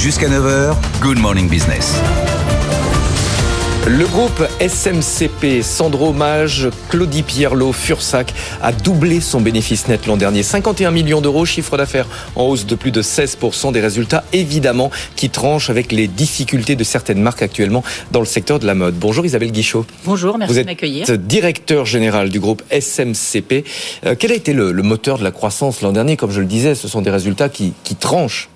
Jusqu'à 9h, Good Morning Business. Le groupe SMCP, Sandro Mage, Claudie Pierlot, Fursac a doublé son bénéfice net l'an dernier. 51 millions d'euros, chiffre d'affaires en hausse de plus de 16%. Des résultats évidemment qui tranchent avec les difficultés de certaines marques actuellement dans le secteur de la mode. Bonjour Isabelle Guichot. Bonjour, merci Vous de m'accueillir. êtes directeur général du groupe SMCP. Euh, quel a été le, le moteur de la croissance l'an dernier Comme je le disais, ce sont des résultats qui, qui tranchent.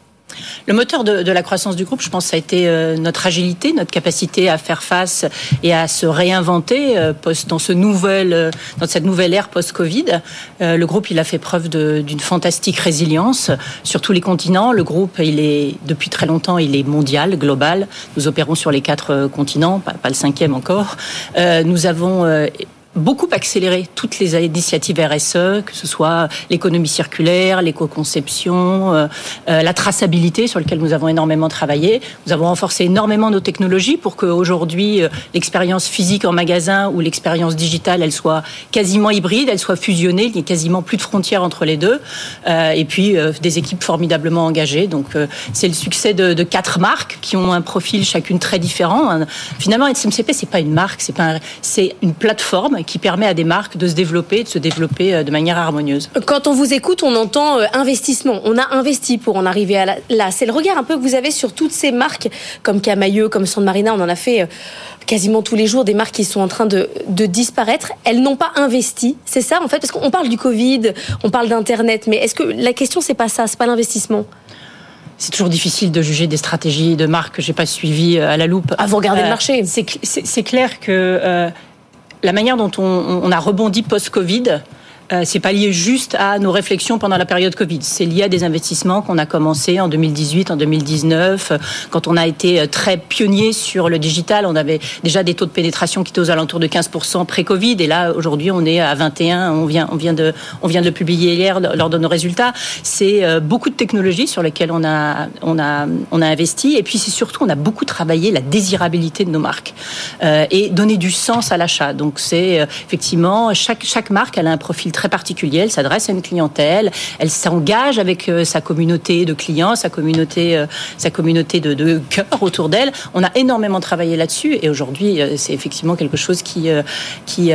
Le moteur de, la croissance du groupe, je pense, ça a été euh, notre agilité, notre capacité à faire face et à se réinventer euh, dans, ce nouvel, euh, dans cette nouvelle ère post-Covid. Le groupe, il a fait preuve d'une fantastique résilience sur tous les continents. Le groupe, il est depuis très longtemps, il est mondial, global. Nous opérons sur les quatre continents, pas, pas le cinquième encore. Nous avons beaucoup accéléré toutes les initiatives RSE, que ce soit l'économie circulaire, l'éco-conception, euh, euh, la traçabilité sur lequel nous avons énormément travaillé. Nous avons renforcé énormément nos technologies pour qu'aujourd'hui euh, l'expérience physique en magasin ou l'expérience digitale, elle soit quasiment hybride, elle soit fusionnée, il n'y ait quasiment plus de frontières entre les deux. Euh, et puis euh, des équipes formidablement engagées. Donc c'est le succès de, de, quatre marques qui ont un profil chacune très différent. Finalement, SMCP c'est pas une marque, c'est pas c'est une plateforme qui permet à des marques de se développer, de se développer de manière harmonieuse. Quand on vous écoute, on entend euh, investissement. On a investi pour en arriver à là. C'est le regard un peu que vous avez sur toutes ces marques comme Camailleux, comme San Marina. On en a fait euh, quasiment tous les jours des marques qui sont en train de, de disparaître. Elles n'ont pas investi. C'est ça en fait, parce qu'on parle du Covid, on parle d'internet, mais est-ce que la question c'est pas ça, c'est pas l'investissement? c'est toujours difficile de juger des stratégies de marques que j'ai pas suivies à la loupe. Ah, vous regardez euh, le marché. C'est clair que euh, la manière dont on, a rebondi post-Covid, euh, c'est pas lié juste à nos réflexions pendant la période Covid. C'est lié à des investissements qu'on a commencé en 2018, en 2019, quand on a été très pionnier sur le digital. On avait déjà des taux de pénétration qui étaient aux alentours de 15% pré-Covid, et là aujourd'hui on est à 21. On vient, on vient de, on vient de le publier hier lors de nos résultats. C'est euh, beaucoup de technologies sur lesquelles on a, on a, on a investi, et puis c'est surtout on a beaucoup travaillé la désirabilité de nos marques euh, et donner du sens à l'achat. Donc c'est euh, effectivement chaque chaque marque elle a un profil très particulier, elle s'adresse à une clientèle, elle s'engage avec euh, sa communauté de clients, sa communauté, euh, sa communauté de, de cœur autour d'elle. On a énormément travaillé là-dessus et aujourd'hui, euh, c'est effectivement quelque chose qui, qui,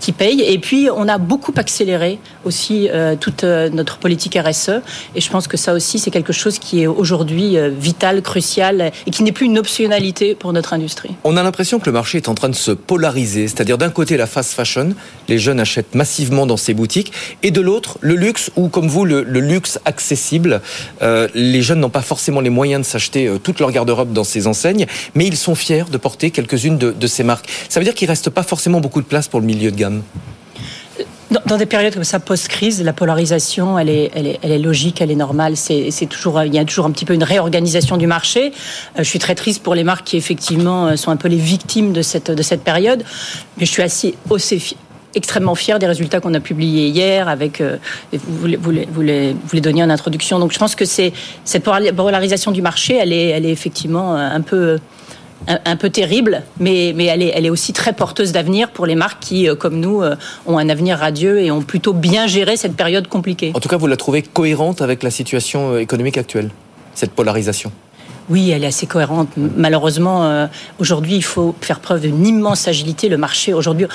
qui, paye. Et puis, on a beaucoup accéléré aussi toute notre politique RSE et je pense que ça aussi, c'est quelque chose qui est aujourd'hui vital, crucial et qui n'est plus une optionnalité pour notre industrie. On a l'impression que le marché est en train de se polariser, c'est-à-dire d'un côté la fast fashion, les jeunes achètent massivement dans ces boutiques, et de l'autre le luxe ou comme vous le, luxe accessible. Euh, les jeunes n'ont pas forcément les moyens de s'acheter euh, toute leur garde-robe dans ces enseignes, mais ils sont fiers de porter quelques-unes de, ces marques. Ça veut dire qu'il reste pas forcément beaucoup de place pour le milieu de gamme. Dans, des périodes comme ça, post-crise, la polarisation, elle est, logique, elle est normale. C'est toujours, il y a toujours un petit peu une réorganisation du marché. Euh, je suis très triste pour les marques qui effectivement sont un peu les victimes de cette, de cette période, mais je suis assez aussi extrêmement fier des résultats qu'on a publiés hier avec euh, vous, les, vous, les, vous, les, vous les donniez en introduction donc je pense que c'est cette polarisation du marché elle est elle est effectivement un peu un, peu terrible, mais, mais elle, est, elle est aussi très porteuse d'avenir pour les marques qui, euh, comme nous, euh, ont un avenir radieux et ont plutôt bien géré cette période compliquée. En tout cas, vous la trouvez cohérente avec la situation économique actuelle, cette polarisation? Oui, elle est assez cohérente. Malheureusement, euh, aujourd'hui, il faut faire preuve d'une immense agilité. Le marché, aujourd'hui,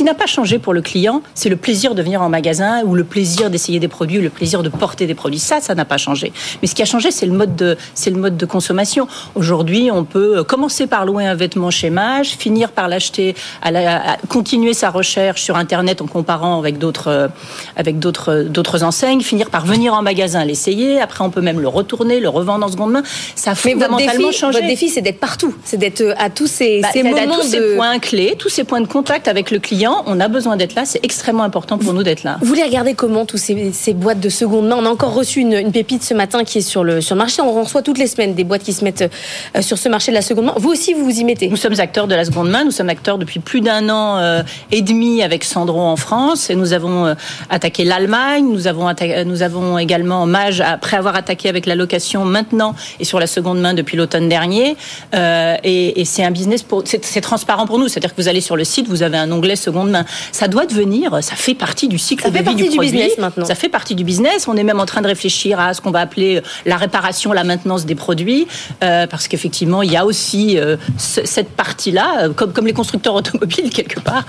qui n'a pas changé pour le client, c'est le plaisir de venir en magasin ou le plaisir d'essayer des produits, ou le plaisir de porter des produits. Ça, ça n'a pas changé. Mais ce qui a changé, c'est le mode de, c'est le mode de consommation. Aujourd'hui, on peut commencer par louer un vêtement chez Mage, finir par l'acheter, à, la, à continuer sa recherche sur Internet en comparant avec d'autres, avec d'autres, d'autres enseignes, finir par venir en magasin l'essayer. Après, on peut même le retourner, le revendre en seconde main. Ça a fondamentalement défi, changé. Votre défi, c'est d'être partout. C'est d'être à tous ces, bah, ces moments à tous de... ces points clés, tous ces points de contact avec le client clients, on a besoin d'être là. C'est extrêmement important pour nous d'être là. Vous les regardez comment, tous ces, ces, boîtes de seconde main? On a encore reçu une, une, pépite ce matin qui est sur le, sur le marché. On reçoit toutes les semaines des boîtes qui se mettent euh, sur ce marché de la seconde main. Vous aussi, vous vous y mettez? Nous sommes acteurs de la seconde main. Nous sommes acteurs depuis plus d'un an euh, et demi avec Sandro en France. Et nous avons euh, attaqué l'Allemagne. Nous avons, nous avons également Mage, après avoir attaqué avec la location maintenant et sur la seconde main depuis l'automne dernier. Euh, et, et c'est un business, c'est transparent pour nous. C'est-à-dire que vous allez sur le site, vous avez un onglet seconde seconde main. Ça doit devenir, ça fait partie du cycle ça de fait vie partie du, du produit. business maintenant. Ça fait partie du business. On est même en train de réfléchir à ce qu'on va appeler la réparation, la maintenance des produits, euh, parce qu'effectivement, il y a aussi euh, ce, cette partie-là, euh, comme, comme les constructeurs automobiles quelque part.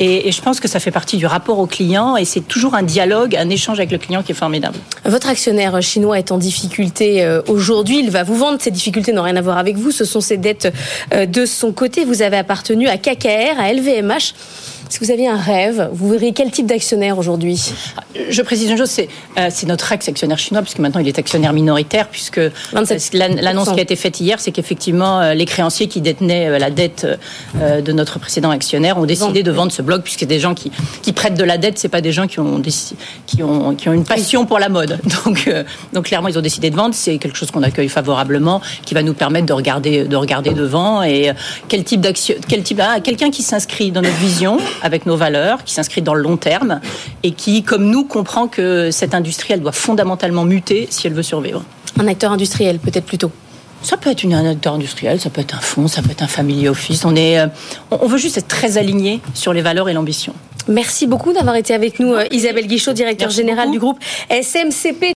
Et, et, je pense que ça fait partie du rapport au client, et c'est toujours un dialogue, un échange avec le client qui est formidable. Votre actionnaire chinois est en difficulté euh, aujourd'hui. Il va vous vendre. Ces difficultés n'ont rien à voir avec vous. Ce sont ses dettes euh, de son côté. Vous avez appartenu à KKR, à LVMH. Si vous aviez un rêve, vous verriez quel type d'actionnaire aujourd'hui Je précise une chose, c'est euh, notre ex-actionnaire chinois, puisque maintenant il est actionnaire minoritaire, puisque l'annonce qui a été faite hier, c'est qu'effectivement euh, les créanciers qui détenaient euh, la dette euh, de notre précédent actionnaire ont décidé de vendre ce bloc, puisque des gens qui, qui prêtent de la dette, c'est pas des gens qui ont, des, qui ont, qui ont une passion pour la mode. Donc, euh, donc clairement, ils ont décidé de vendre. C'est quelque chose qu'on accueille favorablement, qui va nous permettre de regarder, de regarder devant. Et euh, quel type d'action, quel type, ah, quelqu'un qui s'inscrit dans notre vision avec nos valeurs, qui s'inscrit dans le long terme et qui, comme nous, comprend que cette industrie, elle doit fondamentalement muter si elle veut survivre. Un acteur industriel, peut-être plutôt ça peut être une, un acteur industriel, ça peut être un fonds, ça peut être un family office. On, est, on veut juste être très aligné sur les valeurs et l'ambition. Merci beaucoup d'avoir été avec nous, Isabelle Guichot, directeur général du groupe SMCP.